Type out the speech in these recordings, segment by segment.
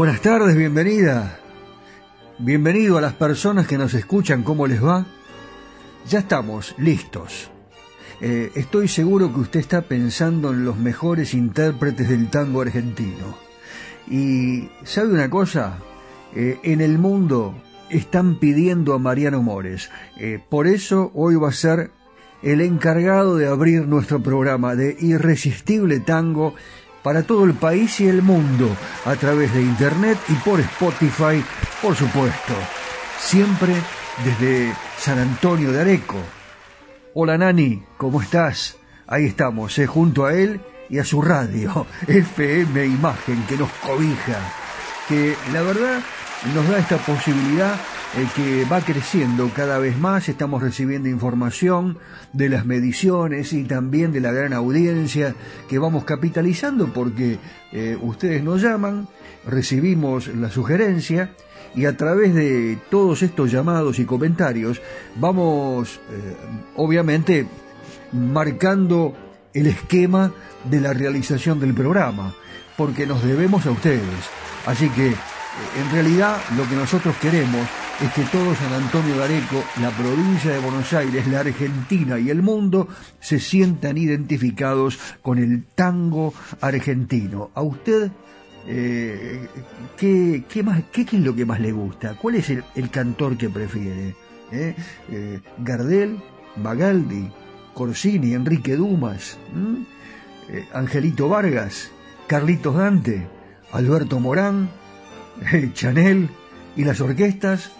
Buenas tardes, bienvenida. Bienvenido a las personas que nos escuchan, ¿cómo les va? Ya estamos listos. eh, estoy seguro que usted está pensando en los mejores intérpretes del tango argentino. Y ¿sabe una cosa? Eh, en el mundo están pidiendo a Mariano Mores. Eh, por eso hoy va a ser el encargado de abrir nuestro programa de Irresistible Tango para todo el país y el mundo a través de Internet y por Spotify, por supuesto. Siempre desde San Antonio de Areco. Hola Nani, ¿cómo estás? Ahí estamos, eh, junto a él y a su radio, FM Imagen, que nos cobija, que la verdad nos da esta posibilidad eh, que va creciendo cada vez más, estamos recibiendo información de las mediciones y también de la gran audiencia que vamos capitalizando porque eh, ustedes nos llaman, recibimos la sugerencia y a través de todos estos llamados y comentarios vamos eh, obviamente marcando el esquema de la realización del programa porque nos debemos a ustedes. Así que eh, en realidad lo que nosotros queremos todo San Antonio de Areco, la provincia de Buenos Aires, la Argentina y el mundo se sientan identificados con el tango argentino. A usted eh, ¿qué, qué, más, qué, es lo que más le gusta? ¿Cuál es el, cantor que prefiere? ¿Eh? Eh, Gardel, Magaldi, Corsini, Enrique Dumas, Angelito Vargas, Carlitos Dante, Alberto Morán, Chanel y las orquestas.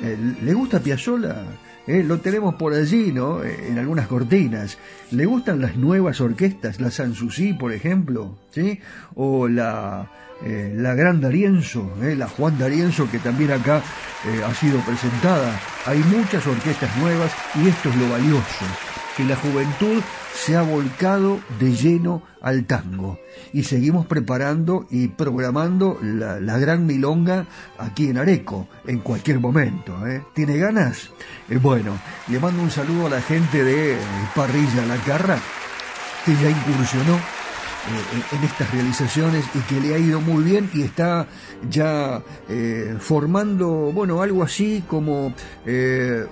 ¿Le gusta Piazzolla? Eh, lo tenemos por allí, ¿no? Eh, en algunas cortinas. ¿Le gustan las nuevas orquestas? La Sanssouci, por ejemplo, ¿sí? O la, eh, la Gran Darienzo, la Juan Darienzo, que también acá ha sido presentada. Hay muchas orquestas nuevas y esto es lo valioso, que la juventud se ha volcado de lleno al tango y seguimos preparando y programando la, gran milonga aquí en Areco en cualquier momento. ¿eh? ¿Tiene ganas? Eh, bueno, le mando un saludo a la gente de Parrilla La Carra que ya incursionó eh, en estas realizaciones y que le ha ido muy bien y está ya formando, bueno, algo así como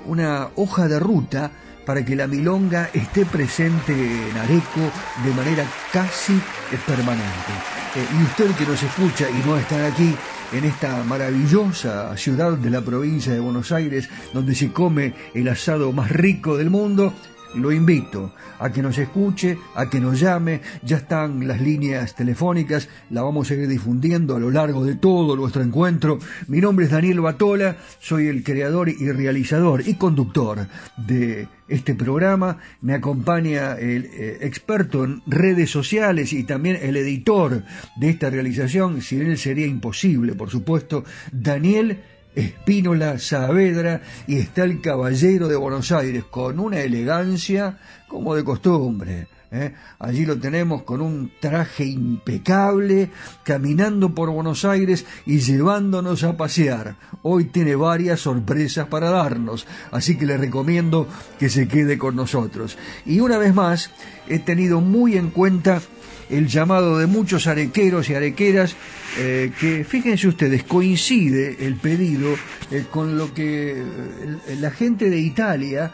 una hoja de ruta para que la milonga esté presente en Areco de manera casi permanente. Eh, y usted que nos escucha y no está aquí en esta maravillosa ciudad de la provincia de Buenos Aires, donde se come el asado más rico del mundo, lo invito a que nos escuche, a que nos llame, ya están las líneas telefónicas, la vamos a ir difundiendo a lo largo de todo nuestro encuentro. Mi nombre es Daniel Batola, soy el creador y realizador y conductor de este programa. Me acompaña el eh, experto en redes sociales y también el editor de esta realización, si él sería imposible, por supuesto, Daniel Espínola Saavedra y está el Caballero de Buenos Aires con una elegancia como de costumbre. ¿Eh? Allí lo tenemos con un traje impecable, caminando por Buenos Aires y llevándonos a pasear. Hoy tiene varias sorpresas para darnos, así que le recomiendo que se quede con nosotros. Y una vez más, he tenido muy en cuenta el llamado de muchos arequeros y arequeras, eh, que fíjense ustedes, coincide el pedido eh, con lo que la gente de Italia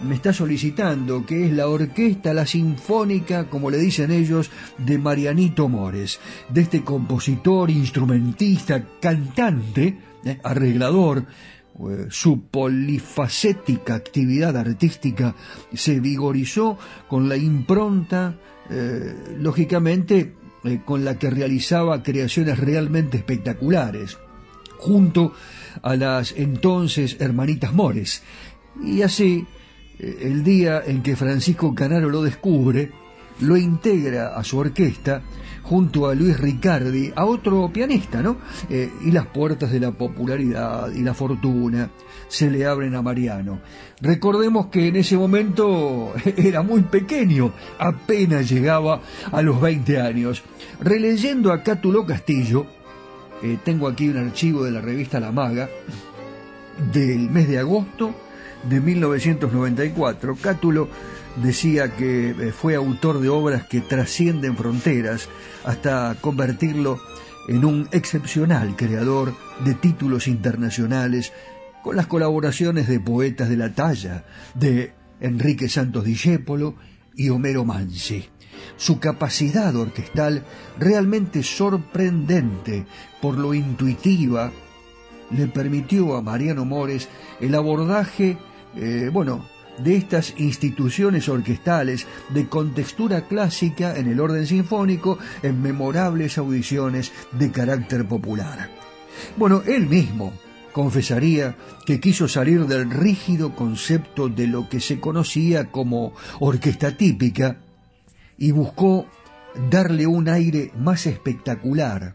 me está solicitando, que es la orquesta, la sinfónica, como le dicen ellos, de Marianito Mores, de este compositor, instrumentista, cantante, arreglador, su polifacética actividad artística se vigorizó con la impronta eh, lógicamente eh, con la que realizaba creaciones realmente espectaculares, junto a las entonces hermanitas Mores. Y así, eh, el día en que Francisco Canaro lo descubre, lo integra a su orquesta junto a Luis Ricardi, a otro pianista, ¿no? y las puertas de la popularidad y la fortuna se le abren a Mariano. Recordemos que en ese momento era muy pequeño, apenas llegaba a los 20 años. Releyendo a Cátulo Castillo, eh, tengo aquí un archivo de la revista La Maga, del mes de agosto de 1994. Cátulo decía que eh, fue autor de obras que trascienden fronteras hasta convertirlo en un excepcional creador de títulos internacionales con las colaboraciones de poetas de la talla de Enrique Santos Discépolo y Homero Mansi. Su capacidad orquestal, realmente sorprendente por lo intuitiva, le permitió a Mariano Mores el abordaje, eh, bueno, de estas instituciones orquestales de contextura clásica en el orden sinfónico en memorables audiciones de carácter popular. Bueno, él mismo confesaría que quiso salir del rígido concepto de lo que se conocía como orquesta típica y buscó darle un aire más espectacular,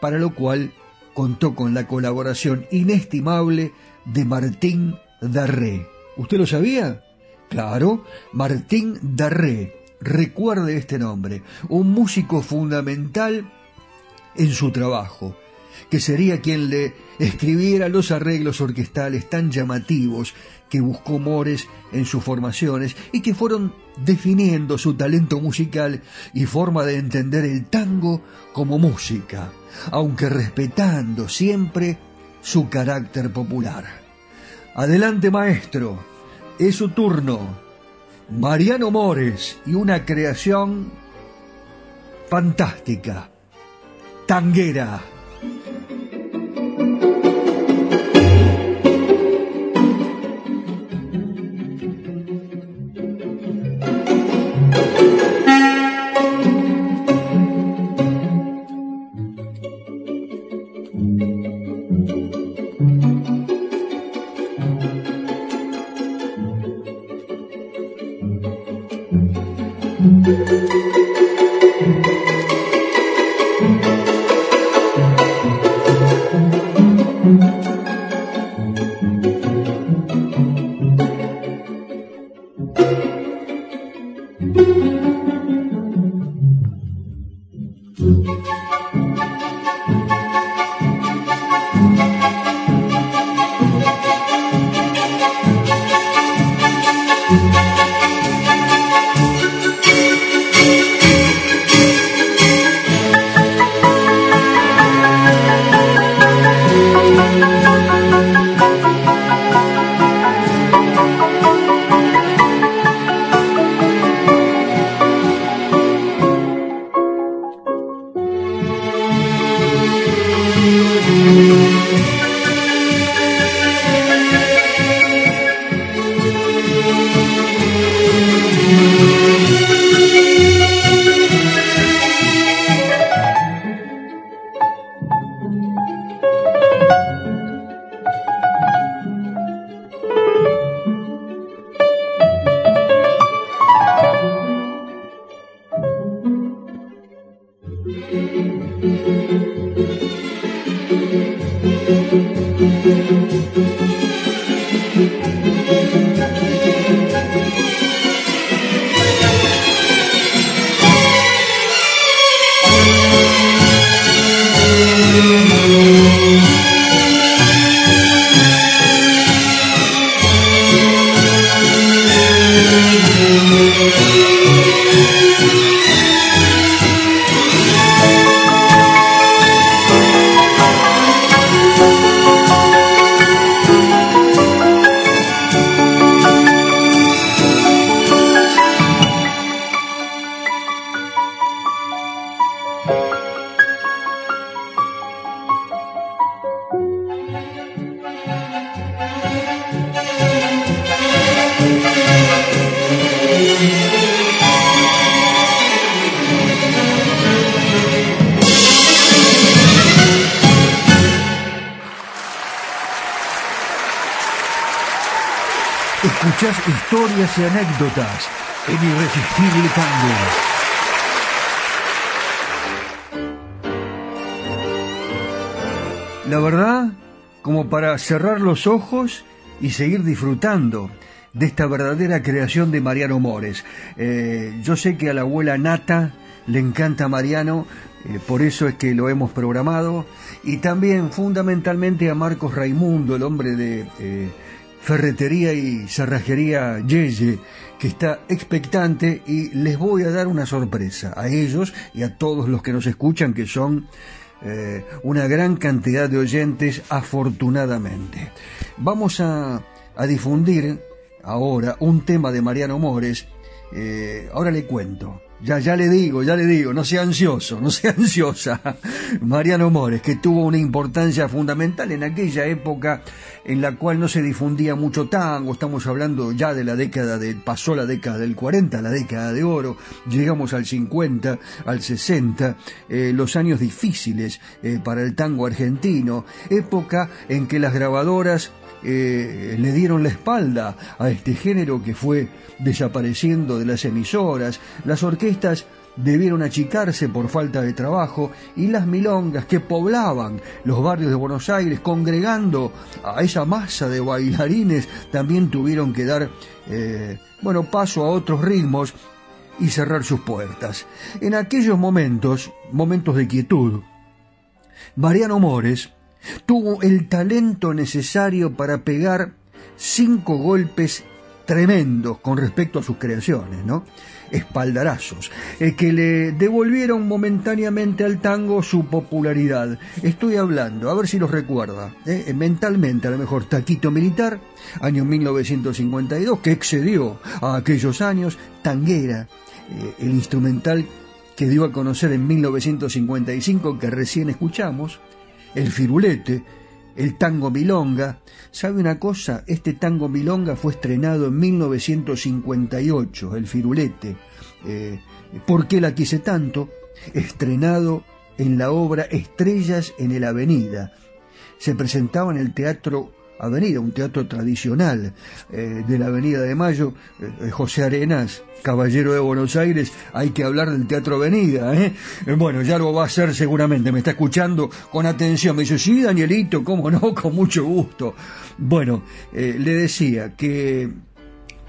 para lo cual contó con la colaboración inestimable de Martín Darré. ¿Usted lo sabía? Claro, Martín Darré. Recuerde este nombre, un músico fundamental en su trabajo, que sería quien le escribiera los arreglos orquestales tan llamativos que buscó Mores en sus formaciones y que fueron definiendo su talento musical y forma de entender el tango como música, aunque respetando siempre su carácter popular. Adelante, maestro. Es su turno. Mariano Mores y una creación fantástica. Tanguera. Historias como para cerrar los ojos y seguir disfrutando de esta verdadera creación de Mariano Mores. Eh, yo sé que a la abuela Nata le encanta Mariano, eh, por eso es que lo hemos programado, y también fundamentalmente a Marcos Raimundo, el hombre de... Eh, Ferretería y Cerrajería Yeye, que está expectante y les voy a dar una sorpresa a ellos y a todos los que nos escuchan, que son eh, una gran cantidad de oyentes, afortunadamente. Vamos a, difundir ahora un tema de Mariano Mores. Eh, ahora le cuento. Ya, ya le digo, ya le digo, no sea ansioso, no sea ansiosa. Mariano Mores, que tuvo una importancia fundamental en aquella época en la cual no se difundía mucho tango, estamos hablando ya de la década de, pasó la década del 40, la década de oro, llegamos al 50, al 60, eh, los años difíciles eh, para el tango argentino, época en que las grabadoras eh, le dieron la espalda a este género que fue desapareciendo de las emisoras, las orquestas debieron achicarse por falta de trabajo y las milongas que poblaban los barrios de Buenos Aires congregando a esa masa de bailarines también tuvieron que dar eh, bueno paso a otros ritmos y cerrar sus puertas. En aquellos momentos, momentos de quietud, Mariano Mores tuvo el talento necesario para pegar cinco golpes tremendos con respecto a sus creaciones, ¿no? Espaldarazos, eh, que le devolvieron momentáneamente al tango su popularidad. Estoy hablando, a ver si los recuerda, ¿eh? mentalmente a lo mejor Taquito Militar, año 1952, que excedió a aquellos años, Tanguera, eh, el instrumental que dio a conocer en 1955 que recién escuchamos, el firulete, el tango milonga. ¿Sabe una cosa? Este tango milonga fue estrenado en 1958, el firulete. Eh, ¿Por qué la quise tanto? Estrenado en la obra Estrellas en el Avenida. Se presentaba en el Teatro Avenida, un teatro tradicional eh, de la Avenida de Mayo, eh, José Arenas, caballero de Buenos Aires, hay que hablar del Teatro Avenida, ¿eh? Bueno, ya lo va a hacer seguramente, me está escuchando con atención, me dice, sí, Danielito, cómo no, con mucho gusto. Bueno, le decía que,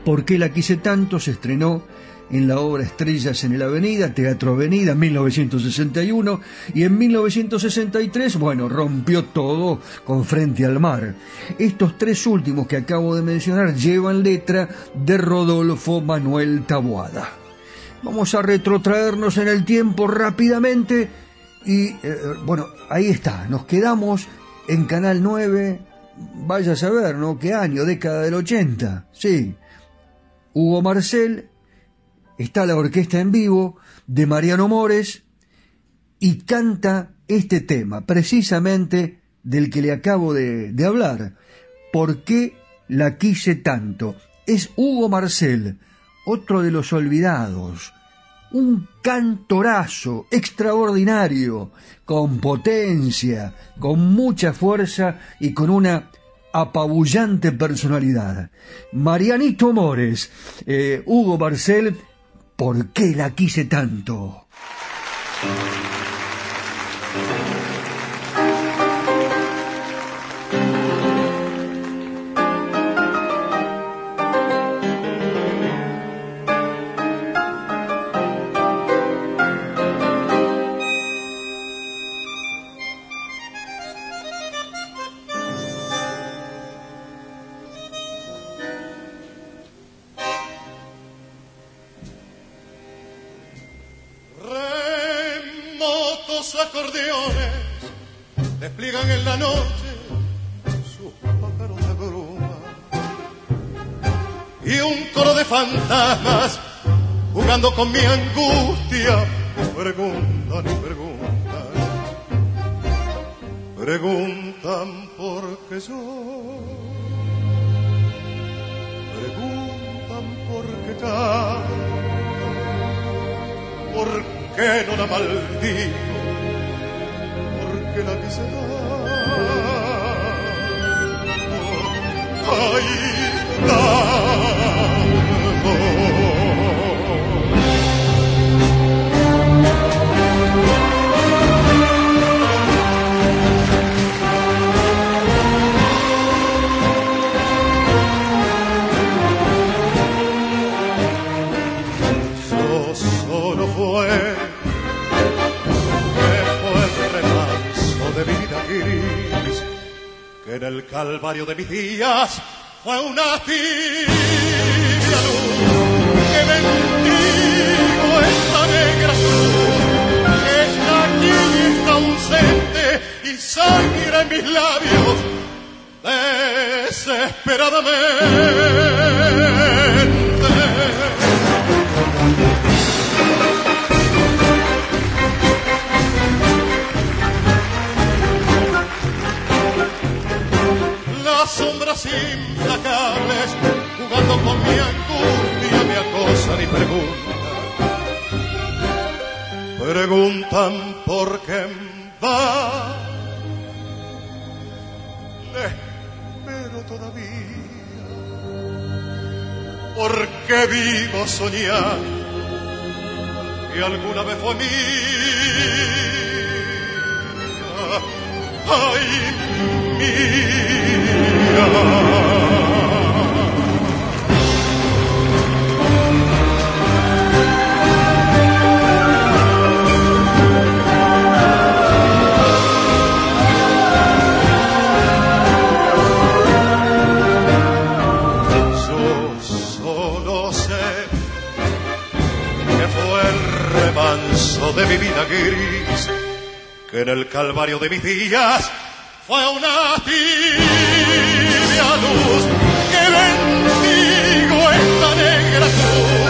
¿por qué la quise tanto? Se estrenó en la obra Estrellas en el Avenida, Teatro Avenida, 1961, y en 1963, bueno, rompió todo con Frente al Mar. Estos tres últimos que acabo de mencionar llevan letra de Rodolfo Manuel Taboada. Vamos a retrotraernos en el tiempo rápidamente y, eh, bueno, ahí está, nos quedamos en Canal 9, vaya a saber, ¿no? ¿Qué año? Década del 80, sí. Hugo Marcel está la orquesta en vivo de Mariano Mores y canta este tema, precisamente del que le acabo de, hablar. ¿Por qué la quise tanto? Es Hugo Marcel, otro de los olvidados, un cantorazo extraordinario, con potencia, con mucha fuerza y con una apabullante personalidad. Marianito Mores, eh, Hugo Marcel ¿Por qué la quise tanto? De mis días fue una tibia luz que bendigo esta negra luz que está aquí está ausente y sangra en mis labios desesperadamente sombras implacables, jugando con mi angustia me acosan y preguntan. Preguntan por qué va. pero todavía, porque vivo soñando que alguna vez fue mí. Ay, mía. de mi vida gris, que en el calvario de mis días fue una tibia luz que bendigo esta negra cruz,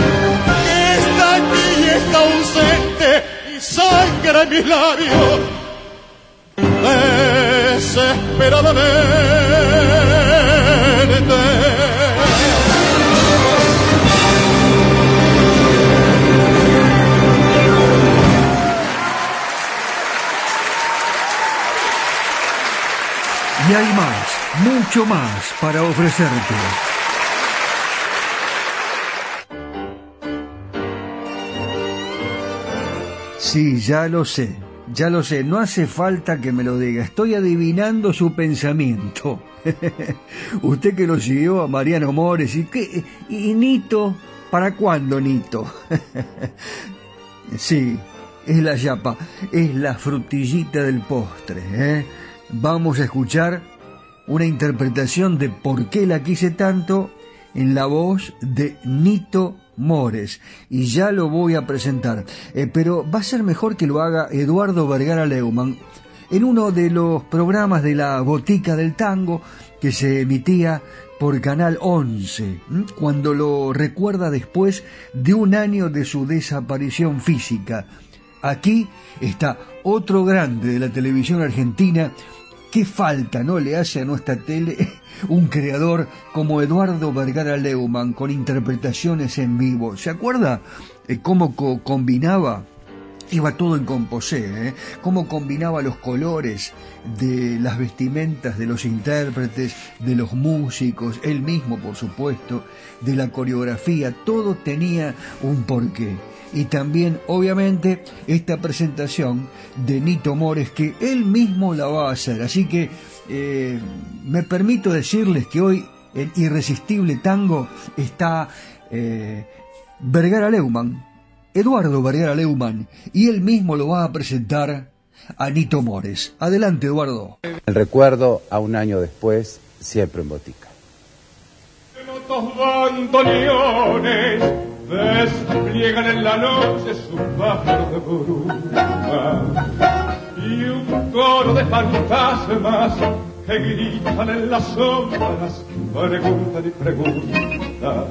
que está aquí y está ausente y sangra en mis labios desesperadamente. Y hay más, mucho más para ofrecerte. Sí, ya lo sé, ya lo sé, no hace falta que me lo diga, estoy adivinando su pensamiento. Usted que lo siguió a Mariano Mores y qué, y Nito, ¿para cuándo Nito? sí, es la yapa, es la frutillita del postre, ¿eh? Vamos a escuchar una interpretación de Por qué la quise tanto en la voz de Nito Mores. Y ya lo voy a presentar, eh, pero va a ser mejor que lo haga Eduardo Vergara Leumann en uno de los programas de la Botica del Tango que se emitía por Canal 11, cuando lo recuerda después de un año de su desaparición física. Aquí está otro grande de la televisión argentina ¿Qué falta no le hace a nuestra tele un creador como Eduardo Vergara Leumann con interpretaciones en vivo? ¿Se acuerda eh, cómo combinaba? Iba todo en composé, ¿eh? cómo combinaba los colores de las vestimentas de los intérpretes, de los músicos, él mismo por supuesto, de la coreografía, todo tenía un porqué y también obviamente esta presentación de Nito Mores que él mismo la va a hacer. Así que eh, me permito decirles que hoy en Irresistible Tango está eh, Vergara Leumann, Eduardo Vergara Leumann, y él mismo lo va a presentar a Nito Mores. Adelante, Eduardo. El recuerdo a un año después, siempre en botica despliegan en la noche su pájaro de bruma y un coro de fantasmas que gritan en las sombras preguntan y preguntan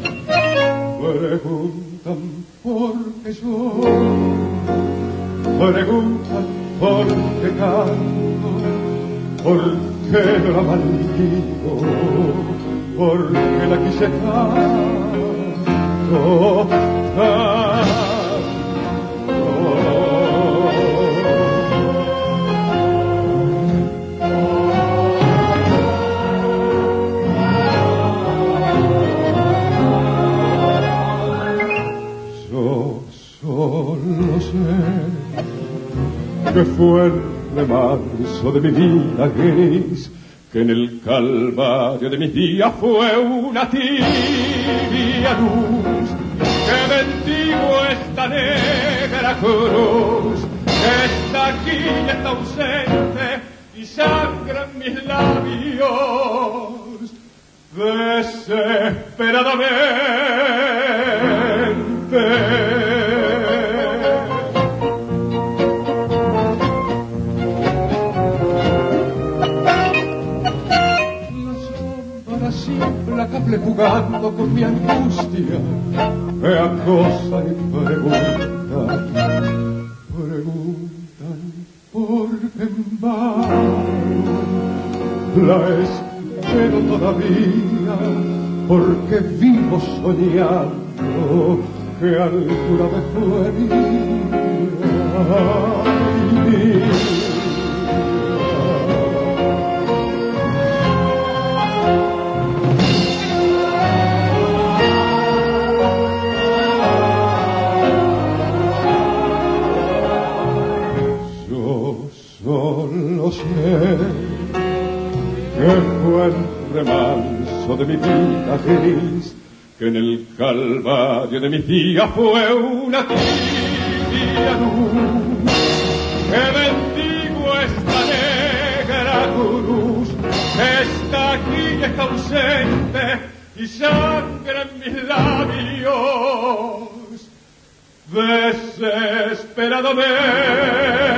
preguntan por qué yo preguntan por qué canto por qué no la maldigo por qué la quise tanto yo solo sé que fue el remanso de mi vida que en el calvario de mis días fue una tibia luz esta negra cruz. Que está aquí y está ausente y sangra en mis labios. Desesperadamente. implacable jugando con mi angustia, me acosan y preguntan, preguntan por qué en vano. La espero todavía, porque vivo soñando que alguna vez fue Yo el remanso de mi vida gris que en el calvario de mis días fue una tibia luz que bendigo esta negra cruz está aquí y está ausente y sangra en mis labios desesperadamente.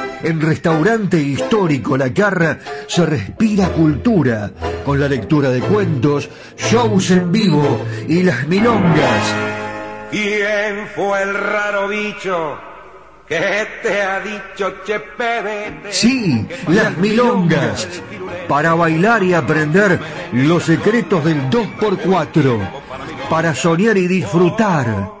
en Restaurante Histórico La Carra se respira cultura con la lectura de cuentos, shows en vivo y las milongas. ¿Quién fue el raro bicho que te ha dicho Chepe? Sí, las milongas. Para bailar y aprender los secretos del 2x4. Para soñar y disfrutar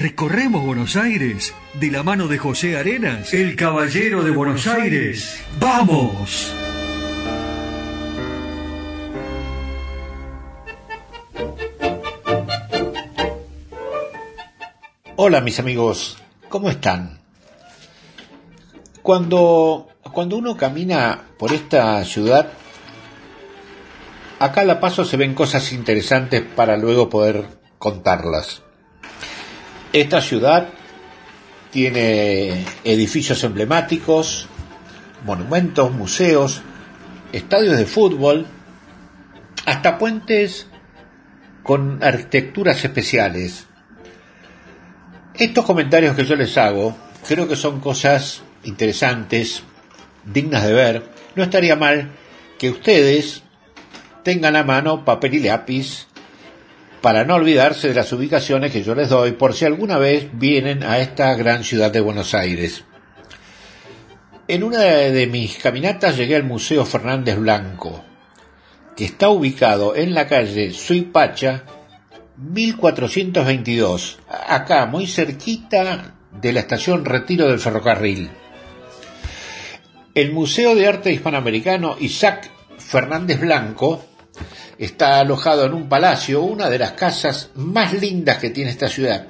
recorremos Buenos Aires de la mano de José Arenas, el caballero de Buenos Aires. ¡Vamos! Hola mis amigos, ¿cómo están? Cuando, cuando uno camina por esta ciudad, acá a la paso se ven cosas interesantes para luego poder contarlas. Esta ciudad tiene edificios emblemáticos, monumentos, museos, estadios de fútbol, hasta puentes con arquitecturas especiales estos comentarios que yo les hago creo que son cosas interesantes, dignas de ver. No estaría mal que ustedes tengan a mano papel y lápiz para no olvidarse de las ubicaciones que yo les doy por si alguna vez vienen a esta gran ciudad de Buenos Aires. En una de mis caminatas llegué al Museo Fernández Blanco, que está ubicado en la calle Suipacha 1422, acá muy cerquita de la estación Retiro del Ferrocarril. El Museo de Arte Hispanoamericano Isaac Fernández Blanco está alojado en un palacio, una de las casas más lindas que tiene esta ciudad,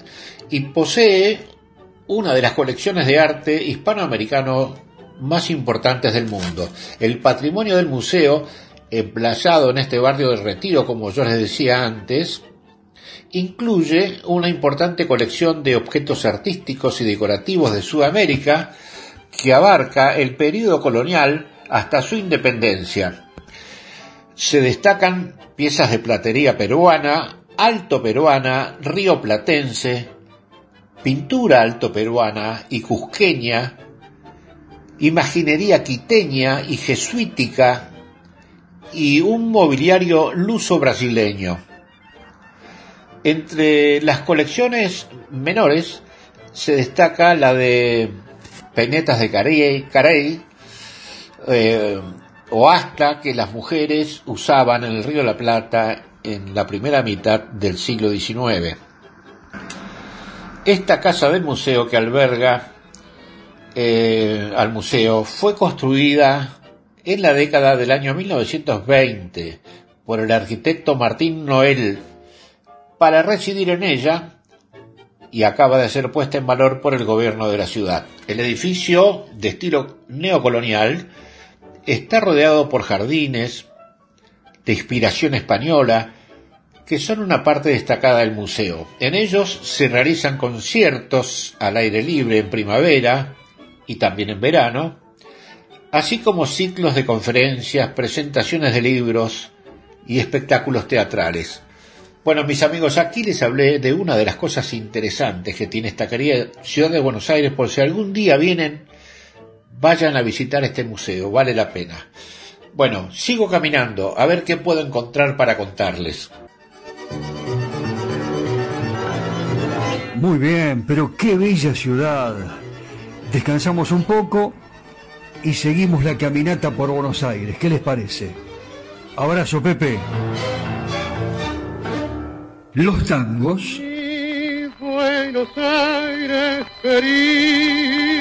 y posee una de las colecciones de arte hispanoamericano más importantes del mundo. El patrimonio del museo, emplazado en este barrio de Retiro, como yo les decía antes, incluye una importante colección de objetos artísticos y decorativos de Sudamérica que abarca el período colonial hasta su independencia. Se destacan piezas de platería peruana, alto peruana, río platense, pintura alto peruana y cusqueña, imaginería quiteña y jesuítica y un mobiliario luso brasileño. Entre las colecciones menores se destaca la de penetas de Carey, eh, o hasta que las mujeres usaban en el Río de la Plata en la primera mitad del siglo XIX. Esta casa del museo que alberga eh, al museo fue construida en la década del año 1920 por el arquitecto Martín Noel para residir en ella y acaba de ser puesta en valor por el gobierno de la ciudad. El edificio, de estilo neocolonial, está rodeado por jardines de inspiración española que son una parte destacada del museo. En ellos se realizan conciertos al aire libre en primavera y también en verano, así como ciclos de conferencias, presentaciones de libros y espectáculos teatrales. Bueno, mis amigos, aquí les hablé de una de las cosas interesantes que tiene esta querida ciudad de Buenos Aires, por si algún día vienen, vayan a visitar este museo, vale la pena. Bueno, sigo caminando, a ver qué puedo encontrar para contarles. Muy bien, pero qué bella ciudad. Descansamos un poco y seguimos la caminata por Buenos Aires. ¿Qué les parece? Abrazo, Pepe. Los tangos. Buenos Aires querido.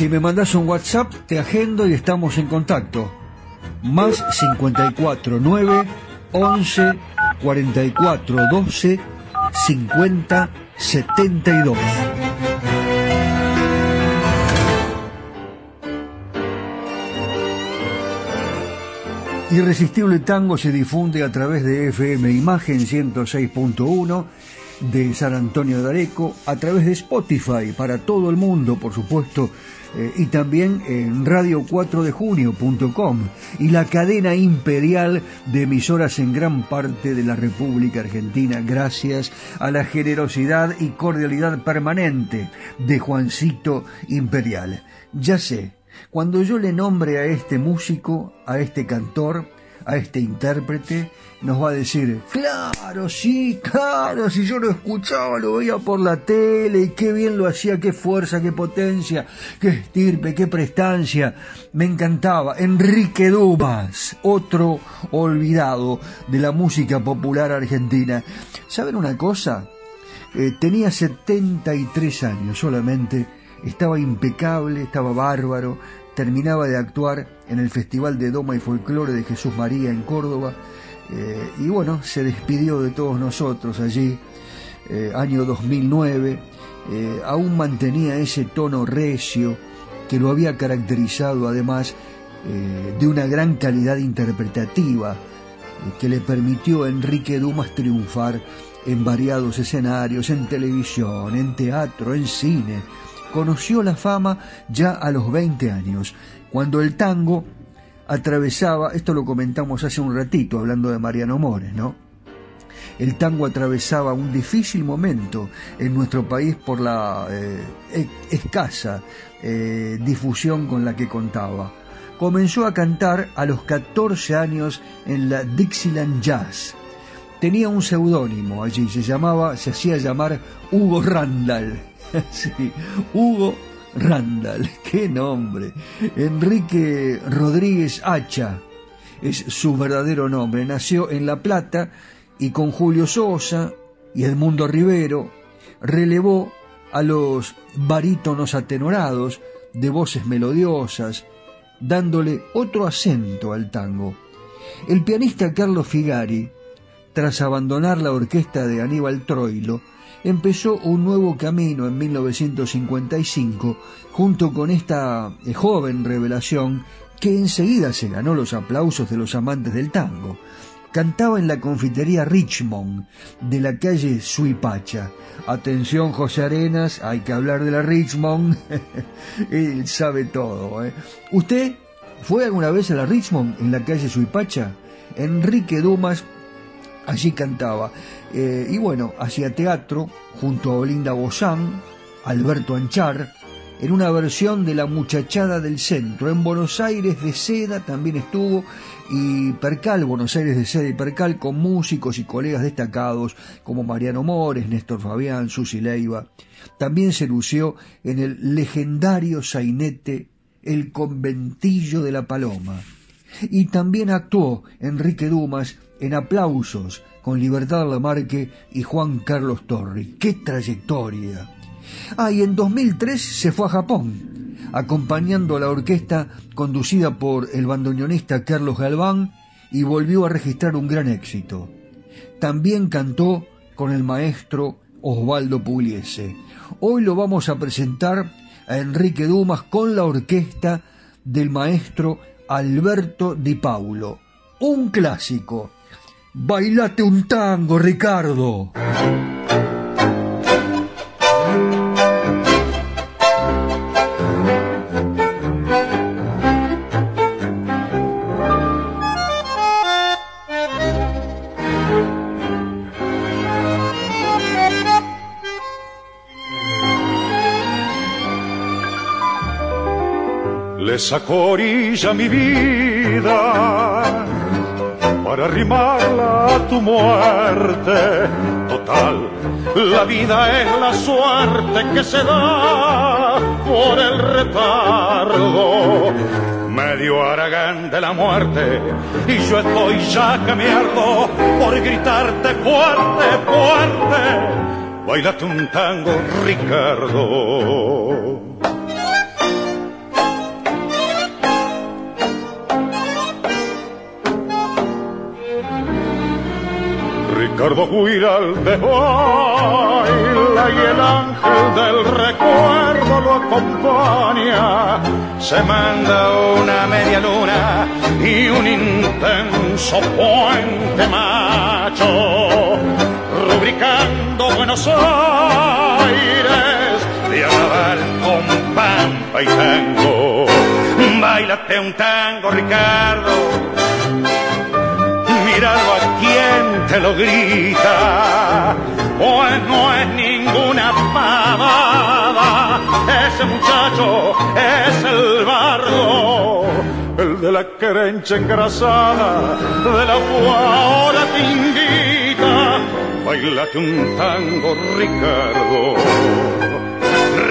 Si me mandas un WhatsApp, te agendo y estamos en contacto. Más 54 9 11 44 12 50 72. Irresistible Tango se difunde a través de FM Imagen 106.1 de San Antonio de Areco, a través de Spotify para todo el mundo, por supuesto, eh, y también en radio4dejunio.com y la cadena imperial de emisoras en gran parte de la República Argentina, gracias a la generosidad y cordialidad permanente de Juancito Imperial. Ya sé, cuando yo le nombre a este músico, a este cantor, a este intérprete, nos va a decir, claro, sí, claro, si yo lo escuchaba, lo veía por la tele, y qué bien lo hacía, qué fuerza, qué potencia, qué estirpe, qué prestancia, me encantaba. Enrique Dumas, otro olvidado de la música popular argentina. ¿Saben una cosa? Eh, tenía 73 años solamente, estaba impecable, estaba bárbaro, terminaba de actuar en el Festival de Doma y Folclore de Jesús María en Córdoba eh, y bueno, se despidió de todos nosotros allí, eh, año 2009, eh, aún mantenía ese tono recio que lo había caracterizado además de una gran calidad interpretativa que le permitió a Enrique Dumas triunfar en variados escenarios, en televisión, en teatro, en cine, conoció la fama ya a los 20 años, cuando el tango atravesaba, esto lo comentamos hace un ratito hablando de Mariano Mores, ¿no? El tango atravesaba un difícil momento en nuestro país por la eh, escasa eh, difusión con la que contaba. Comenzó a cantar a los 14 años en la Dixieland Jazz. Tenía un seudónimo allí, se llamaba, se hacía llamar Hugo Randall Hugo Randall, qué nombre. Enrique Rodríguez Hacha es su verdadero nombre. Nació en La Plata y con Julio Sosa y Edmundo Rivero relevó a los barítonos atenorados de voces melodiosas, dándole otro acento al tango. El pianista Carlos Figari, tras abandonar la orquesta de Aníbal Troilo, empezó un nuevo camino en 1955 junto con esta eh, joven revelación que enseguida se ganó los aplausos de los amantes del tango. Cantaba en la confitería Richmond de la calle Suipacha. Atención José Arenas, hay que hablar de la Richmond. Él sabe todo. ¿eh? ¿Usted fue alguna vez a la Richmond en la calle Suipacha? Enrique Dumas allí cantaba. Eh, y bueno, hacía teatro junto a Olinda Bozán, Alberto Anchar, en una versión de La Muchachada del Centro. En Buenos Aires de Seda también estuvo y Percal, Buenos Aires de Seda y Percal, con músicos y colegas destacados como Mariano Mores, Néstor Fabián, Susi Leiva. También se lució en el legendario sainete El Conventillo de la Paloma. Y también actuó Enrique Dumas en Aplausos con Libertad Lamarque y Juan Carlos Torri. ¡Qué trayectoria! Ah, y en 2003 se fue a Japón, acompañando a la orquesta conducida por el bandoneonista Carlos Galván y volvió a registrar un gran éxito. También cantó con el maestro Osvaldo Pugliese. Hoy lo vamos a presentar a Enrique Dumas con la orquesta del maestro Alberto Di Paulo. Un clásico Bailate un tango, Ricardo. Le sacó orilla mi vida para arrimarla a tu muerte. Total, la vida es la suerte que se da por el retardo. Me dio Aragán de la muerte y yo estoy ya que me ardo por gritarte fuerte, fuerte. Bailate un tango, Ricardo. Ricardo de baila y el ángel del recuerdo lo acompaña. Se manda una media luna y un intenso puente macho, rubricando Buenos Aires de Naval con pampa y tango. Bailate un tango, Ricardo míralo a quien te lo grita, pues no es ninguna pavada, ese muchacho es el bardo, el de la querencha engrasada, de la ahora te invita, bailate un tango Ricardo,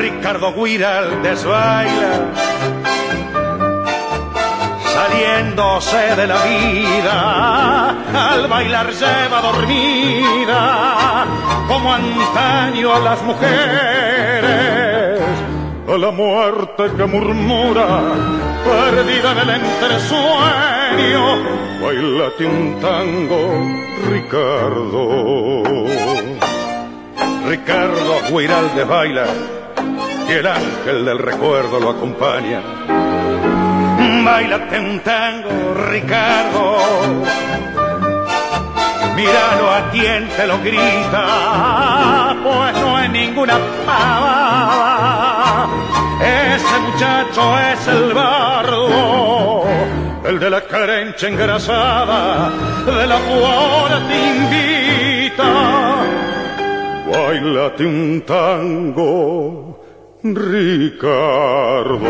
Ricardo Guiral desbaila saliéndose de la vida, al bailar lleva dormida, como antaño a las mujeres, a la muerte que murmura, perdida en el entresueño, bailate un tango, Ricardo. Ricardo de baila y el ángel del recuerdo lo acompaña bailate un tango, Ricardo. Míralo a quien te lo grita, pues no es ninguna pava. Ese muchacho es el bardo, el de la carencha engrasada, de la cual te invita. Bailate un tango, Ricardo.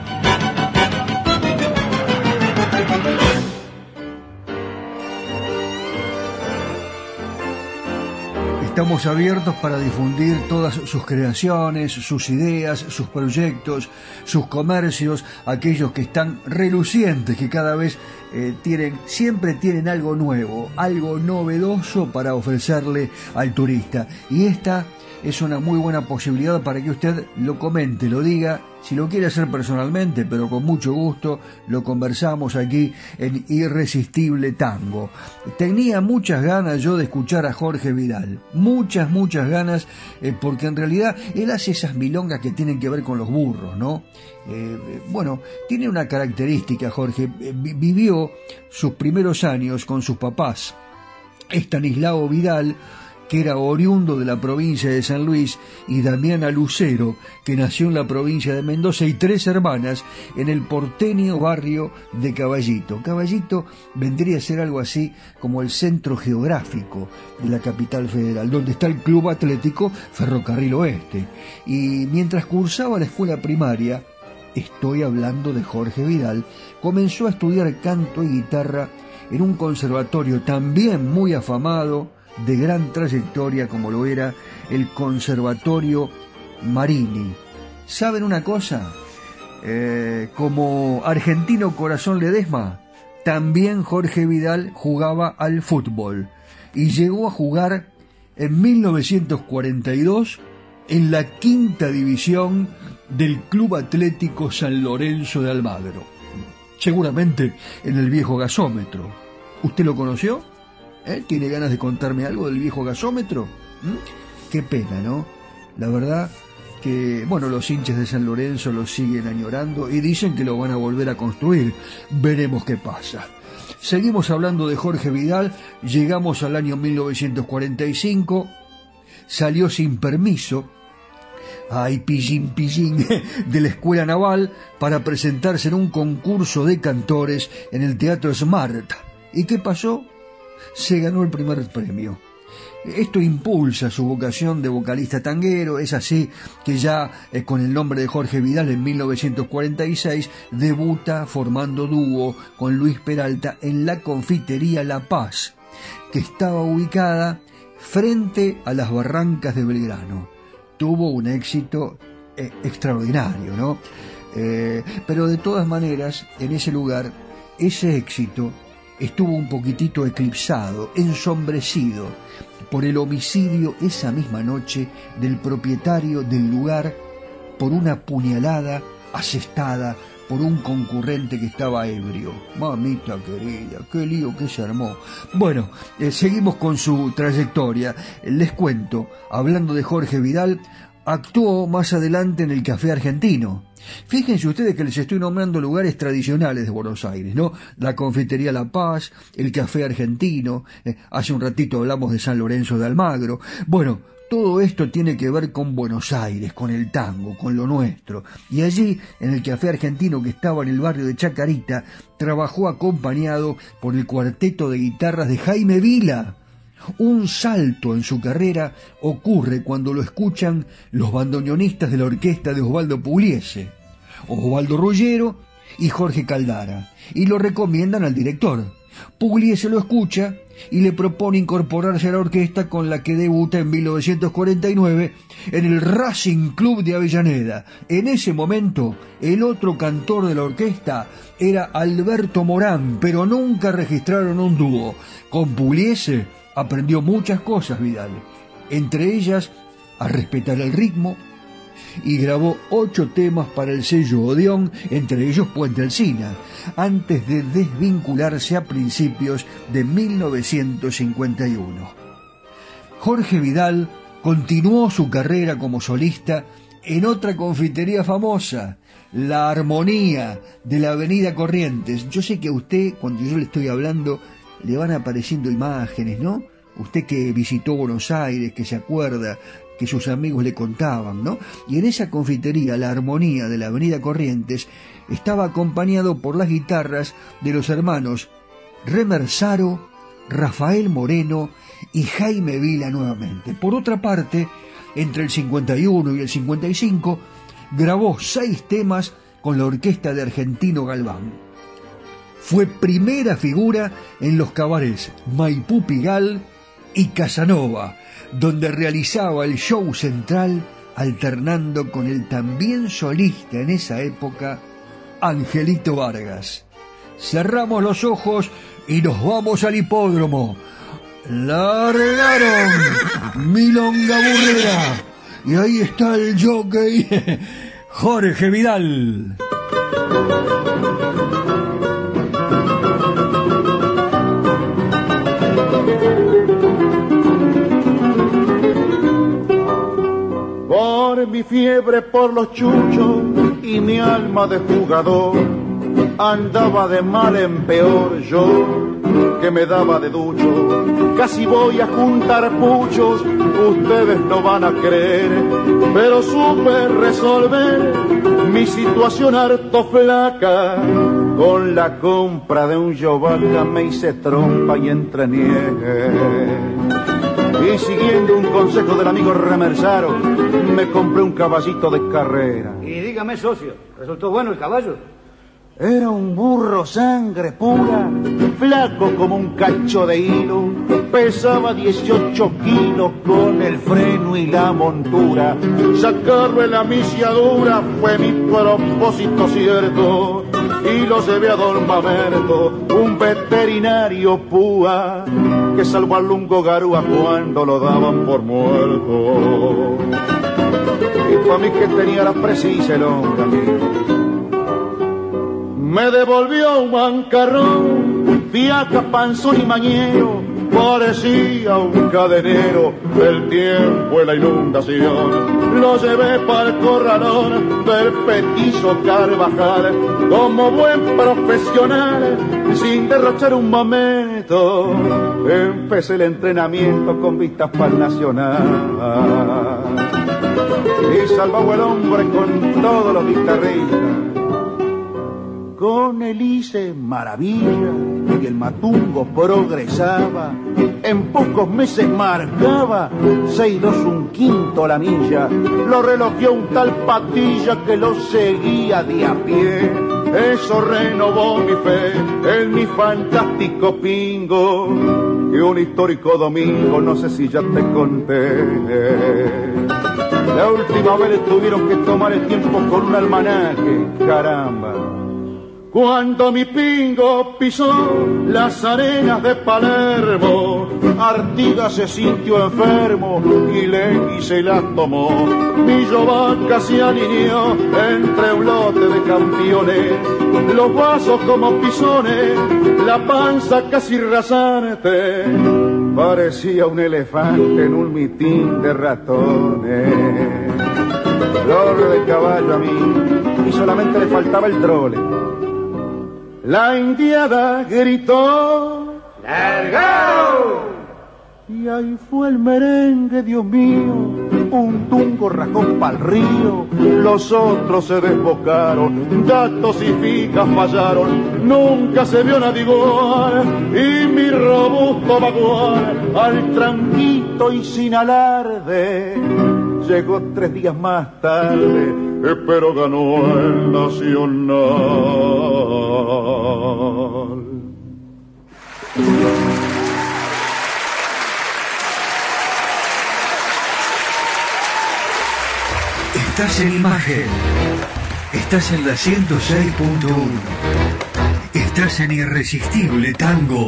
Estamos abiertos para difundir todas sus creaciones, sus ideas, sus proyectos, sus comercios, aquellos que están relucientes, que cada vez eh, tienen, siempre tienen algo nuevo, algo novedoso para ofrecerle al turista. Y esta es una muy buena posibilidad para que usted lo comente, lo diga, si lo quiere hacer personalmente, pero con mucho gusto, lo conversamos aquí en Irresistible Tango. Tenía muchas ganas yo de escuchar a Jorge Vidal, muchas, muchas ganas, eh, porque en realidad él hace esas milongas que tienen que ver con los burros, ¿no? Eh, bueno, tiene una característica, Jorge, eh, vivió sus primeros años con sus papás, Estanislao Vidal, que era oriundo de la provincia de San Luis, y Damiana Lucero, que nació en la provincia de Mendoza, y tres hermanas en el porteño barrio de Caballito. Caballito vendría a ser algo así como el centro geográfico de la capital federal, donde está el Club Atlético Ferrocarril Oeste. Y mientras cursaba la escuela primaria, estoy hablando de Jorge Vidal, comenzó a estudiar canto y guitarra en un conservatorio también muy afamado, de gran trayectoria como lo era el Conservatorio Marini. ¿Saben una cosa? Eh, como argentino corazón Ledesma, también Jorge Vidal jugaba al fútbol y llegó a jugar en 1942 en la quinta división del Club Atlético San Lorenzo de Almagro. Seguramente en el viejo gasómetro. ¿Usted lo conoció? ¿Eh? ¿Tiene ganas de contarme algo del viejo gasómetro? ¿Mm? Qué pena, ¿no? La verdad que, bueno, los hinchas de San Lorenzo lo siguen añorando y dicen que lo van a volver a construir. Veremos qué pasa. Seguimos hablando de Jorge Vidal, llegamos al año 1945, salió sin permiso, ay, pillín, pillín, de la Escuela Naval para presentarse en un concurso de cantores en el Teatro Smart. ¿Y qué pasó? Se ganó el primer premio. Esto impulsa su vocación de vocalista tanguero, es así que ya eh, con el nombre de Jorge Vidal en 1946 debuta formando dúo con Luis Peralta en la confitería La Paz, que estaba ubicada frente a las barrancas de Belgrano. Tuvo un éxito eh, extraordinario, ¿no? Eh, pero de todas maneras, en ese lugar, ese éxito estuvo un poquitito eclipsado, ensombrecido por el homicidio esa misma noche del propietario del lugar por una puñalada asestada por un concurrente que estaba ebrio. Mamita querida, qué lío que se armó. Bueno, eh, seguimos con su trayectoria. Les cuento, hablando de Jorge Vidal, actuó más adelante en el Café Argentino. Fíjense ustedes que les estoy nombrando lugares tradicionales de Buenos Aires, ¿no? La Confitería La Paz, el Café Argentino, eh, hace un ratito hablamos de San Lorenzo de Almagro. Bueno, todo esto tiene que ver con Buenos Aires, con el tango, con lo nuestro. Y allí, en el café argentino que estaba en el barrio de Chacarita, trabajó acompañado por el cuarteto de guitarras de Jaime Vila. Un salto en su carrera ocurre cuando lo escuchan los bandoneonistas de la orquesta de Osvaldo Pugliese, Osvaldo Rullero y Jorge Caldara, y lo recomiendan al director. Pugliese lo escucha y le propone incorporarse a la orquesta con la que debuta en 1949 en el Racing Club de Avellaneda. En ese momento, el otro cantor de la orquesta era Alberto Morán, pero nunca registraron un dúo. Con Pugliese aprendió muchas cosas Vidal, entre ellas a respetar el ritmo, y grabó ocho temas para el sello Odeón, entre ellos Puente Alsina, antes de desvincularse a principios de 1951. Jorge Vidal continuó su carrera como solista en otra confitería famosa, La Armonía de la Avenida Corrientes. Yo sé que a usted, cuando yo le estoy hablando, le van apareciendo imágenes, ¿no? Usted que visitó Buenos Aires, que se acuerda que sus amigos le contaban, ¿no? Y en esa confitería, la armonía de la Avenida Corrientes, estaba acompañado por las guitarras de los hermanos Remersaro, Rafael Moreno y Jaime Vila nuevamente. Por otra parte, entre el 51 y el 55, grabó seis temas con la orquesta de Argentino Galván. Fue primera figura en los cabarets Maipú Pigal y Casanova, donde realizaba el show central alternando con el también solista en esa época, Angelito Vargas. Cerramos los ojos y nos vamos al hipódromo. Largaron Milonga Burrera y ahí está el jockey Jorge Vidal. Mi fiebre por los chuchos y mi alma de jugador, andaba de mal en peor yo que me daba de ducho. Casi voy a juntar puchos, ustedes no van a creer, pero supe resolver mi situación harto flaca. Con la compra de un yovaca me hice trompa y entrenié. Y siguiendo un consejo del amigo Remersaro, me compré un caballito de carrera. Y dígame, socio, ¿resultó bueno el caballo? Era un burro sangre pura, flaco como un cacho de hilo, pesaba 18 kilos con el freno y la montura. Sacarlo en la misiadura fue mi propósito cierto, y lo llevé a don Mamerto, un veterinario púa, que salvó al lungo garúa cuando lo daban por muerto. Y para mí que tenía la precisa el hombre me devolvió un bancarrón, fiaca, panzón y mañero, parecía un cadenero del tiempo en la inundación. Lo llevé para el corralón del petizo Carvajal, como buen profesional, sin derrochar un momento, empecé el entrenamiento con vistas para el nacional. y salvaba el hombre con todos los guitarristas con Elise maravilla y el matungo progresaba. En pocos meses marcaba seis dos un quinto la milla. Lo relojeó un tal patilla que lo seguía de a pie. Eso renovó mi fe en mi fantástico pingo. Y un histórico domingo, no sé si ya te conté. La última vez tuvieron que tomar el tiempo con un almanaque, caramba cuando mi pingo pisó las arenas de Palermo, Artigas se sintió enfermo y le se la tomó. Mi vaca se alineó entre un lote de campeones, los vasos como pisones, la panza casi rasante. Parecía un elefante en un mitín de ratones. Flor de caballo a mí y solamente le faltaba el trole la indiada gritó, ¡Largao! Y ahí fue el merengue, Dios mío, un tungo rajón pa'l río, los otros se desbocaron, gatos y fijas fallaron, nunca se vio nadie igual, y mi robusto vaguar, al tranquito y sin alarde, llegó tres días más tarde, pero ganó el Nacional. Estás en imagen. Estás en la 106.1. Estás en Irresistible Tango.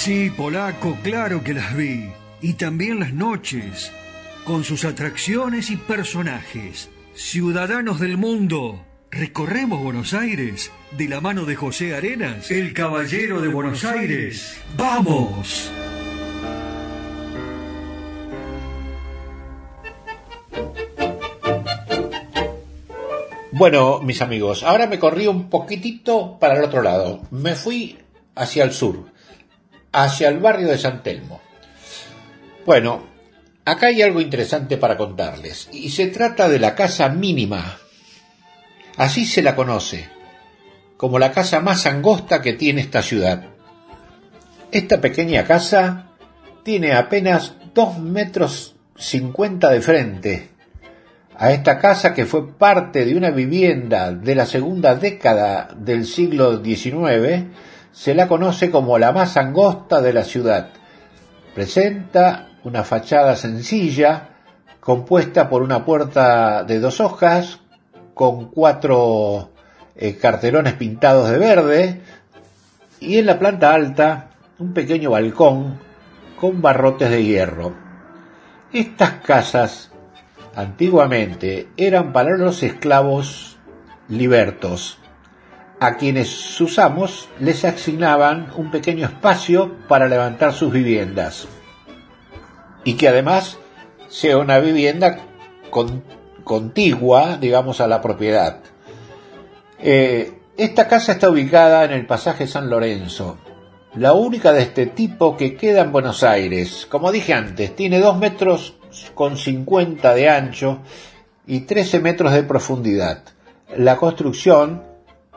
Sí, polaco, claro que las vi. Y también las noches, con sus atracciones y personajes. Ciudadanos del mundo, recorremos Buenos Aires de la mano de José Arenas, el caballero de Buenos Aires. ¡Vamos! Bueno, mis amigos, ahora me corrí un poquitito para el otro lado. Me fui hacia el sur, hacia el barrio de San Telmo. Bueno, acá hay algo interesante para contarles, y se trata de la casa mínima. Así se la conoce, como la casa más angosta que tiene esta ciudad. Esta pequeña casa tiene apenas dos metros cincuenta de frente. A esta casa que fue parte de una vivienda de la segunda década del siglo XIX, se la conoce como la más angosta de la ciudad. Presenta una fachada sencilla, compuesta por una puerta de dos hojas, con cuatro eh, cartelones pintados de verde, y en la planta alta un pequeño balcón con barrotes de hierro. Estas casas antiguamente eran para los esclavos libertos, a quienes sus amos les asignaban un pequeño espacio para levantar sus viviendas y que además sea una vivienda con, contigua, digamos, a la propiedad. Eh, esta casa está ubicada en el pasaje San Lorenzo, la única de este tipo que queda en Buenos Aires. Como dije antes, tiene dos metros con 50 de ancho y 13 metros de profundidad. La construcción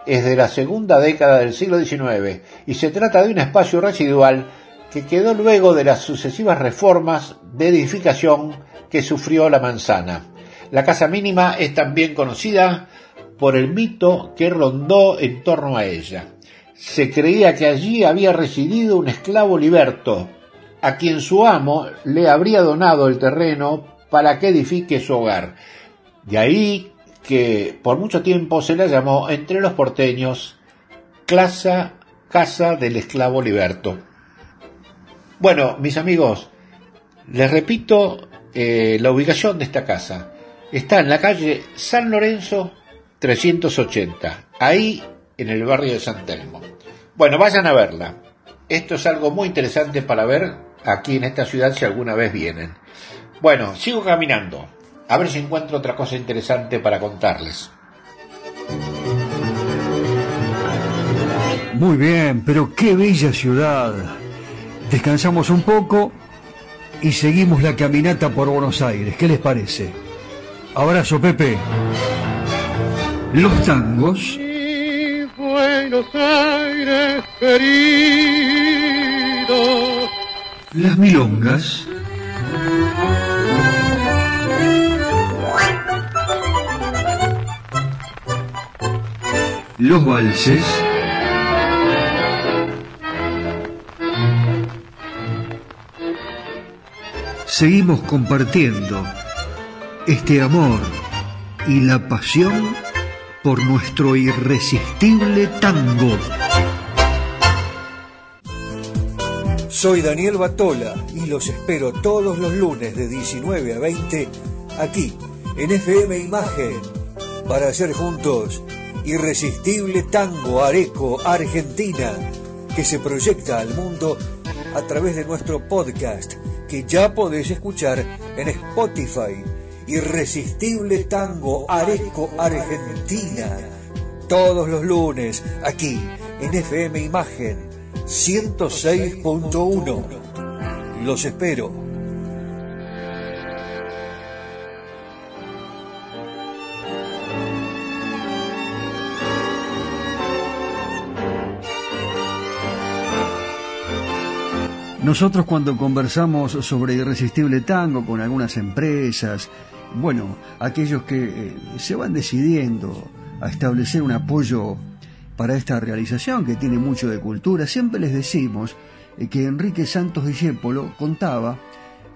es de la segunda década del siglo XIX y se trata de un espacio residual que quedó luego de las sucesivas reformas de edificación que sufrió la manzana. La casa mínima es también conocida por el mito que rondó en torno a ella. Se creía que allí había residido un esclavo liberto, a quien su amo le habría donado el terreno para que edifique su hogar. De ahí que por mucho tiempo se la llamó entre los porteños Casa, Casa del Esclavo Liberto. Bueno, mis amigos, les repito eh, la ubicación de esta casa. Está en la calle San Lorenzo 380, ahí en el barrio de San Telmo. Bueno, vayan a verla. Esto es algo muy interesante para ver aquí en esta ciudad si alguna vez vienen. Bueno, sigo caminando. A ver si encuentro otra cosa interesante para contarles. Muy bien, pero qué bella ciudad. Descansamos un poco y seguimos la caminata por Buenos Aires. ¿Qué les parece? Abrazo, Pepe. Los tangos. Buenos Aires querido. Las milongas. Los valses. Seguimos compartiendo este amor y la pasión por nuestro irresistible tango. Soy Daniel Batola y los espero todos los lunes de 19 a 20 aquí en FM Imagen para hacer juntos Irresistible Tango Areco Argentina que se proyecta al mundo a través de nuestro podcast que ya podés escuchar en Spotify. Irresistible Tango Areco Argentina. Todos los lunes, aquí en FM Imagen 106.1. Los espero. Nosotros cuando conversamos sobre Irresistible Tango con algunas empresas, bueno, aquellos que eh, se van decidiendo a establecer un apoyo para esta realización que tiene mucho de cultura, siempre les decimos eh, que Enrique Santos Discépolo contaba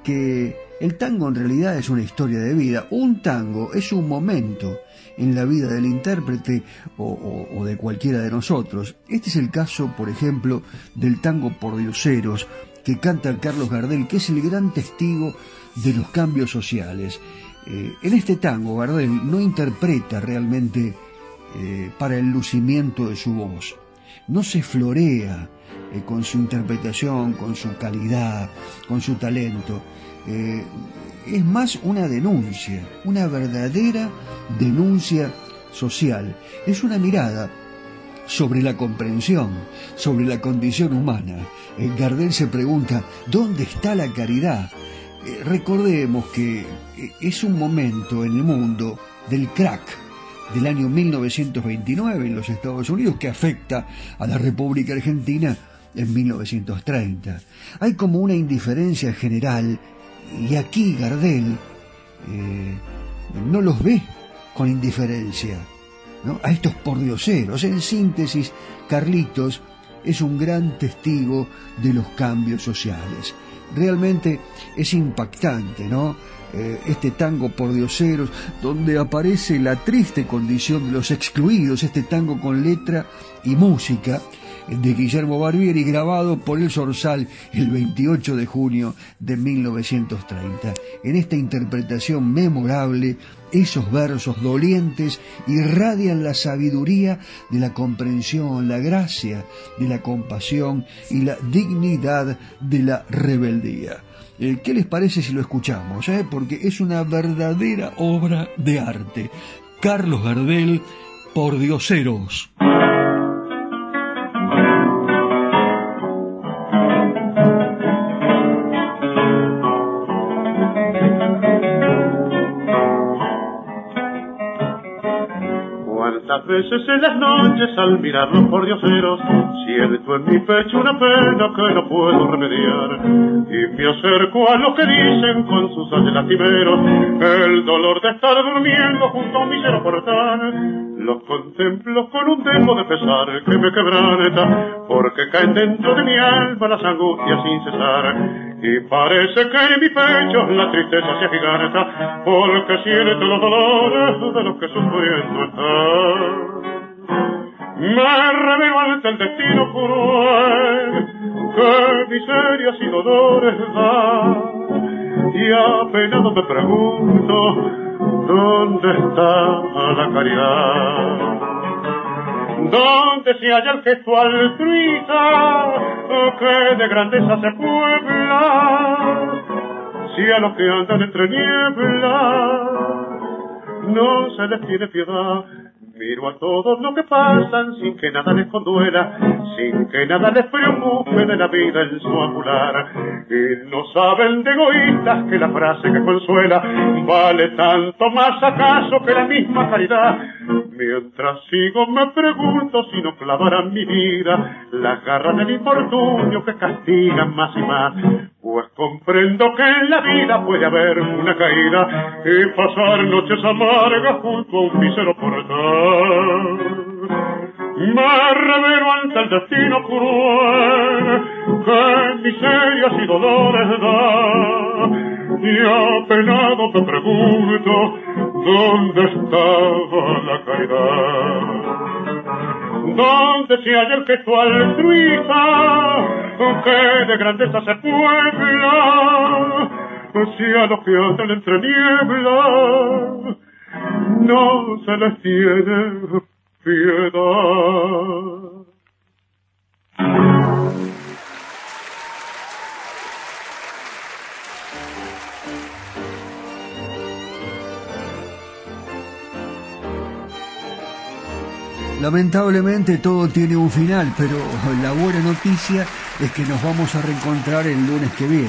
que el tango en realidad es una historia de vida. Un tango es un momento en la vida del intérprete o, o, de cualquiera de nosotros. Este es el caso, por ejemplo, del tango por dioseros, que canta Carlos Gardel, que es el gran testigo de los cambios sociales. Eh, en este tango, Gardel no interpreta realmente eh, para el lucimiento de su voz, no se florea eh, con su interpretación, con su calidad, con su talento. es más una denuncia, una verdadera denuncia social. Es una mirada sobre la comprensión, sobre la condición humana. Eh, Gardel se pregunta, ¿dónde está la caridad? Eh, recordemos que eh, es un momento en el mundo del crack del año 1929 en los Estados Unidos que afecta a la República Argentina en 1930. Hay como una indiferencia general y aquí Gardel no los ve con indiferencia a estos pordioseros. En síntesis, Carlitos es un gran testigo de los cambios sociales. Realmente es impactante, ¿no? Eh, este tango por dioseros, donde aparece la triste condición de los excluidos, este tango con letra y música, de Guillermo Barbieri, grabado por el Sorsal el 28 de junio de 1930. En esta interpretación memorable, esos versos dolientes irradian la sabiduría de la comprensión, la gracia de la compasión y la dignidad de la rebeldía. Eh, ¿Qué les parece si lo escuchamos? Eh? Porque es una verdadera obra de arte. Carlos Gardel, por dioseros. Veces en las noches al mirarlos por dioseros siento en mi pecho una pena que no puedo remediar. Y me acerco a lo que dicen con sus años lastimeros el dolor de estar durmiendo junto a un misero portal. Los contemplo con un tempo de pesar que me quebranta porque caen dentro de mi alma las angustias sin cesar y parece que en mi pecho la tristeza se agiganta porque siento los dolores de los que sufriendo están me revelo ante el destino cruel que miserias y dolores da. Y apenado me pregunto dónde está la caridad ¿Dónde se halla el gesto altruista que de grandeza se puebla. Los que andan entre niebla no se les tiene piedad Miro a todos los que pasan sin que nada les conduela, sin que nada les preocupe de la vida en su angular. Y no saben de egoístas que la frase que consuela vale tanto más acaso que la misma caridad. Mientras sigo me pregunto si no clavarán mi vida las garras del infortunio que castigan más y más. Pues comprendo que en la vida puede haber una caída y pasar noches amargas junto a un mísero portal. Me revero ante el destino cruel que miserias y dolores da. Y apenado te pregunto, ¿dónde estaba la caridad? Donde se halla el gesto altruista que de grandeza se puebla si a los que andan entre niebla no se les tiene piedad. Lamentablemente todo tiene un final, pero la buena noticia es que nos vamos a reencontrar el lunes que viene.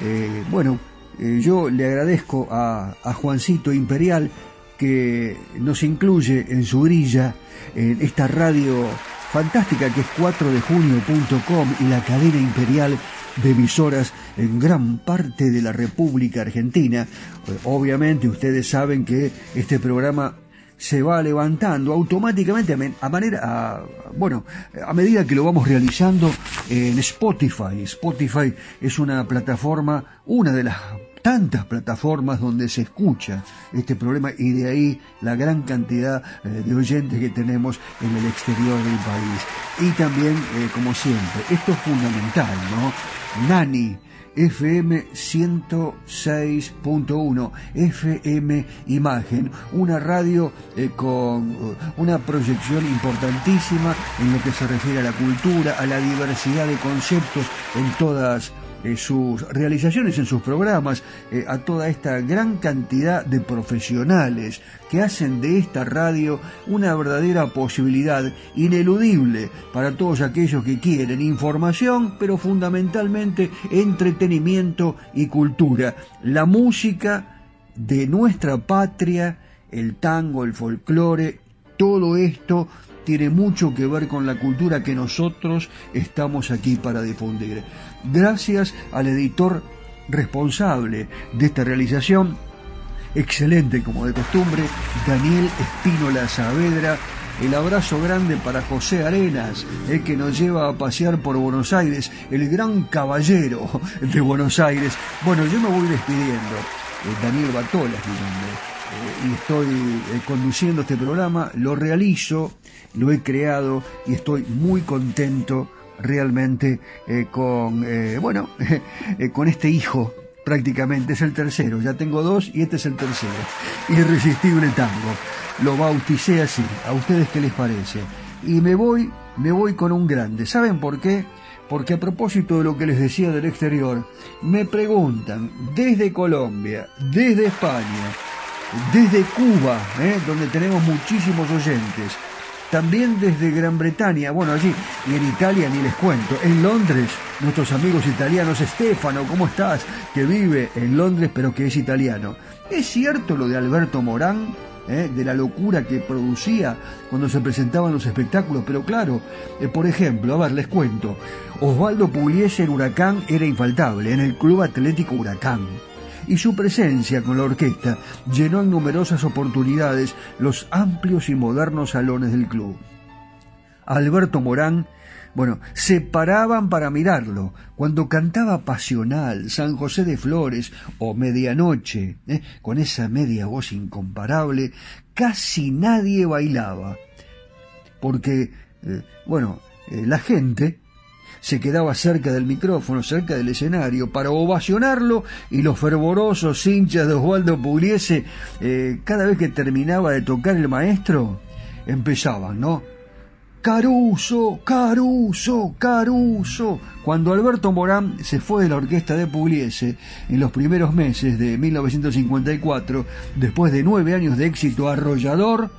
Eh, bueno, eh, yo le agradezco a, a Juancito Imperial que nos incluye en su grilla en esta radio fantástica que es 4dejunio.com y la cadena imperial de emisoras en gran parte de la República Argentina. Eh, Obviamente ustedes saben que este programa se va levantando automáticamente a, manera a- bueno a medida que lo vamos realizando en Spotify. Spotify es una plataforma una de las tantas plataformas donde se escucha este problema y de ahí la gran cantidad eh, de oyentes que tenemos en el exterior del país. Y también eh, como siempre esto es fundamental no Nani FM 106.1 FM Imagen, una radio eh, con eh, una proyección importantísima en lo que se refiere a la cultura, a la diversidad de conceptos en todas sus realizaciones, en sus programas, eh, a toda esta gran cantidad de profesionales que hacen de esta radio una verdadera posibilidad ineludible para todos aquellos que quieren información, pero fundamentalmente entretenimiento y cultura. La música de nuestra patria, el tango, el folclore, todo esto tiene mucho que ver con la cultura que nosotros estamos aquí para difundir. Gracias al editor responsable de esta realización, excelente como de costumbre, Daniel Espínola Saavedra. El abrazo grande para José Arenas, el que nos lleva a pasear por Buenos Aires, el gran caballero de Buenos Aires. Bueno, yo me voy despidiendo. Eh, Daniel Batola es mi nombre. Eh, y estoy eh, conduciendo este programa, lo realizo, lo he creado y estoy muy contento realmente eh, con, eh, bueno, eh, con este hijo prácticamente, es el tercero, ya tengo dos y este es el tercero. Irresistible tango, lo bauticé así, ¿a ustedes qué les parece? Y me voy, me voy con un grande, ¿saben por qué? Porque a propósito de lo que les decía del exterior, me preguntan desde Colombia, desde España, desde Cuba, donde tenemos muchísimos oyentes, también desde Gran Bretaña, bueno, allí, y en Italia ni les cuento, en Londres, nuestros amigos italianos, Stefano, ¿cómo estás? Que vive en Londres pero que es italiano. ¿Es cierto lo de Alberto Morán? ¿eh? de la locura que producía cuando se presentaban los espectáculos, pero claro, eh, por ejemplo, a ver, les cuento, Osvaldo Pugliese en Huracán era infaltable, en el Club Atlético Huracán y su presencia con la orquesta llenó en numerosas oportunidades los amplios y modernos salones del club. Alberto Morán, bueno, se paraban para mirarlo cuando cantaba Pasional, San José de Flores o Medianoche, ¿eh? con esa media voz incomparable, casi nadie bailaba, porque, eh, bueno, eh, la gente se quedaba cerca del micrófono, cerca del escenario, para ovacionarlo y los fervorosos hinchas de Osvaldo Pugliese, eh, cada vez que terminaba de tocar el maestro, empezaban, ¿no? Caruso, Caruso, Caruso. Cuando Alberto Morán se fue de la orquesta de Pugliese en los primeros meses de 1954, después de nueve años de éxito arrollador,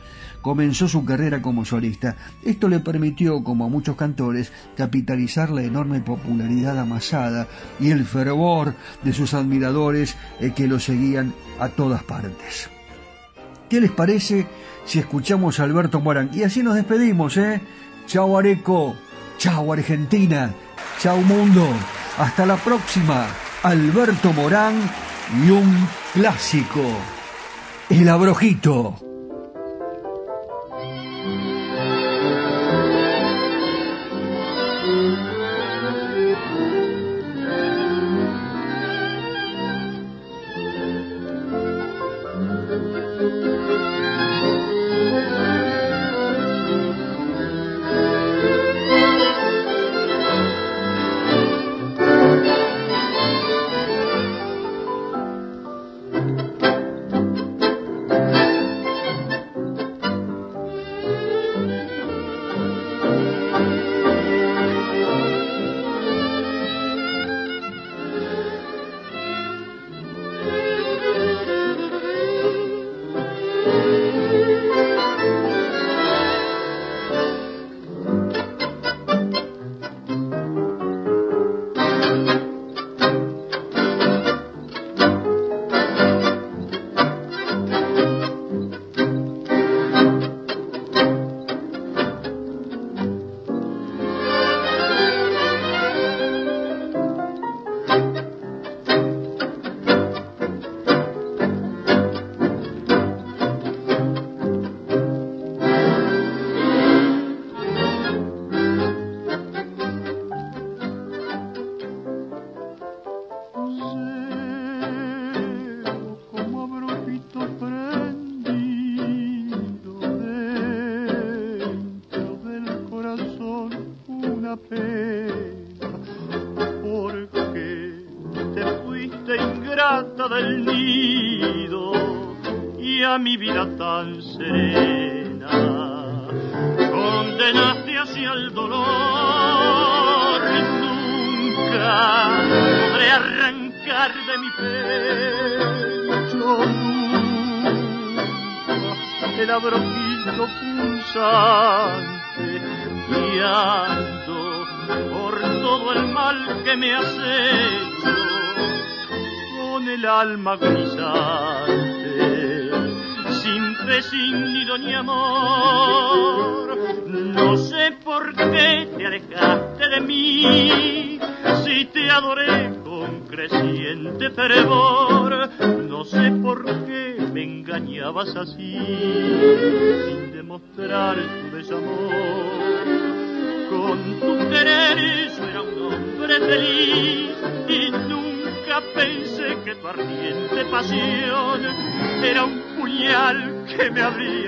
comenzó su carrera como solista. Esto le permitió, como a muchos cantores, capitalizar la enorme popularidad amasada y el fervor de sus admiradores eh, que lo seguían a todas partes. ¿Qué les parece si escuchamos a Alberto Morán? Y así nos despedimos, ¿eh? Chao Areco, chao Argentina, chao mundo. Hasta la próxima. Alberto Morán y un clásico. El abrojito.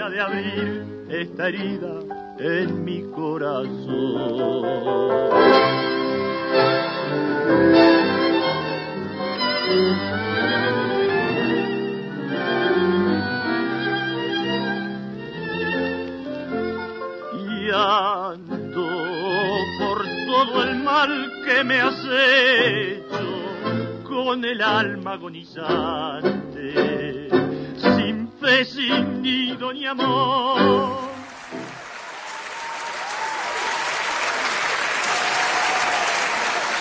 De abrir esta herida en mi corazón. Y ando por todo el mal que me has hecho con el alma agonizante, amor.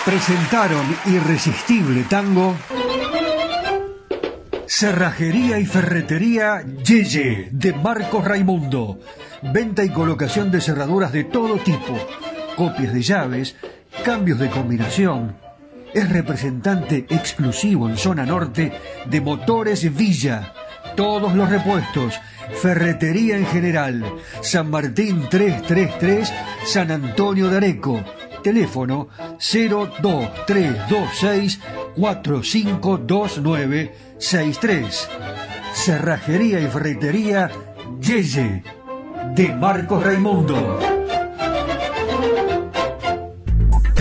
Presentaron Irresistible Tango. Cerrajería y Ferretería Yeye de Marcos Raimundo. Venta y colocación de cerraduras de todo tipo. Copias de llaves, cambios de combinación. Es representante exclusivo en zona norte de Motores Villa. Todos los repuestos. Ferretería en general. San Martín 333, San Antonio de Areco. Teléfono 02326 452963. Cerrajería y Ferretería Yeye de Marcos Raimundo.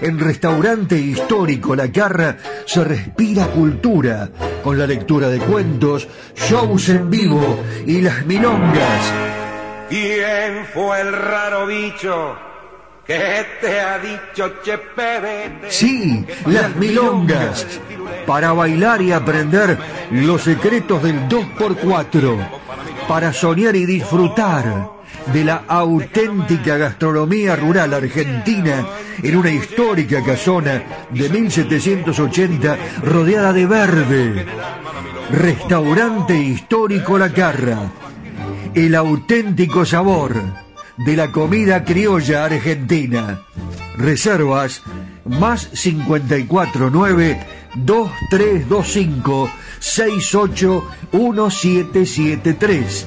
en Restaurante Histórico La Carra se respira cultura con la lectura de cuentos, shows en vivo y las milongas. ¿Quién fue el raro bicho que te ha dicho? Sí, las milongas. Para bailar y aprender los secretos del 2x4. Para soñar y disfrutar de la auténtica gastronomía rural argentina en una histórica casona de 1780 rodeada de verde. Restaurante histórico La Carra. El auténtico sabor de la comida criolla argentina. Reservas más 549 2325 681773